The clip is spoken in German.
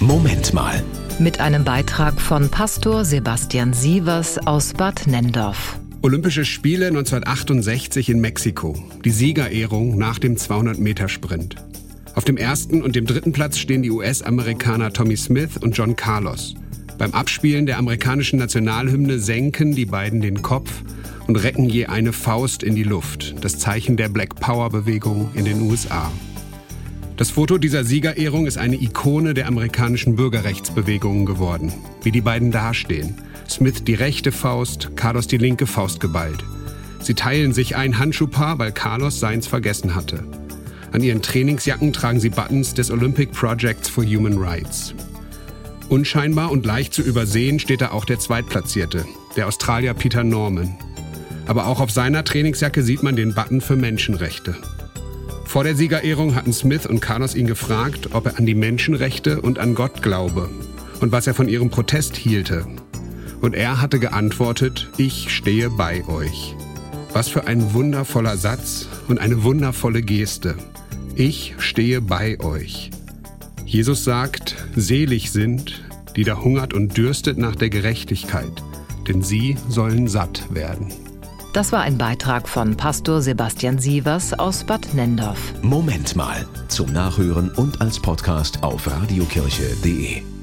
Moment mal. Mit einem Beitrag von Pastor Sebastian Sievers aus Bad Nendorf. Olympische Spiele 1968 in Mexiko. Die Siegerehrung nach dem 200-Meter-Sprint. Auf dem ersten und dem dritten Platz stehen die US-Amerikaner Tommy Smith und John Carlos. Beim Abspielen der amerikanischen Nationalhymne senken die beiden den Kopf und recken je eine Faust in die Luft, das Zeichen der Black Power-Bewegung in den USA. Das Foto dieser Siegerehrung ist eine Ikone der amerikanischen Bürgerrechtsbewegungen geworden, wie die beiden dastehen. Smith die rechte Faust, Carlos die linke Faust geballt. Sie teilen sich ein Handschuhpaar, weil Carlos seins vergessen hatte. An ihren Trainingsjacken tragen sie Buttons des Olympic Projects for Human Rights. Unscheinbar und leicht zu übersehen steht da auch der Zweitplatzierte, der Australier Peter Norman. Aber auch auf seiner Trainingsjacke sieht man den Button für Menschenrechte. Vor der Siegerehrung hatten Smith und Carlos ihn gefragt, ob er an die Menschenrechte und an Gott glaube und was er von ihrem Protest hielte. Und er hatte geantwortet, ich stehe bei euch. Was für ein wundervoller Satz und eine wundervolle Geste. Ich stehe bei euch. Jesus sagt, selig sind, die da hungert und dürstet nach der Gerechtigkeit, denn sie sollen satt werden. Das war ein Beitrag von Pastor Sebastian Sievers aus Bad Nendorf. Moment mal. Zum Nachhören und als Podcast auf radiokirche.de.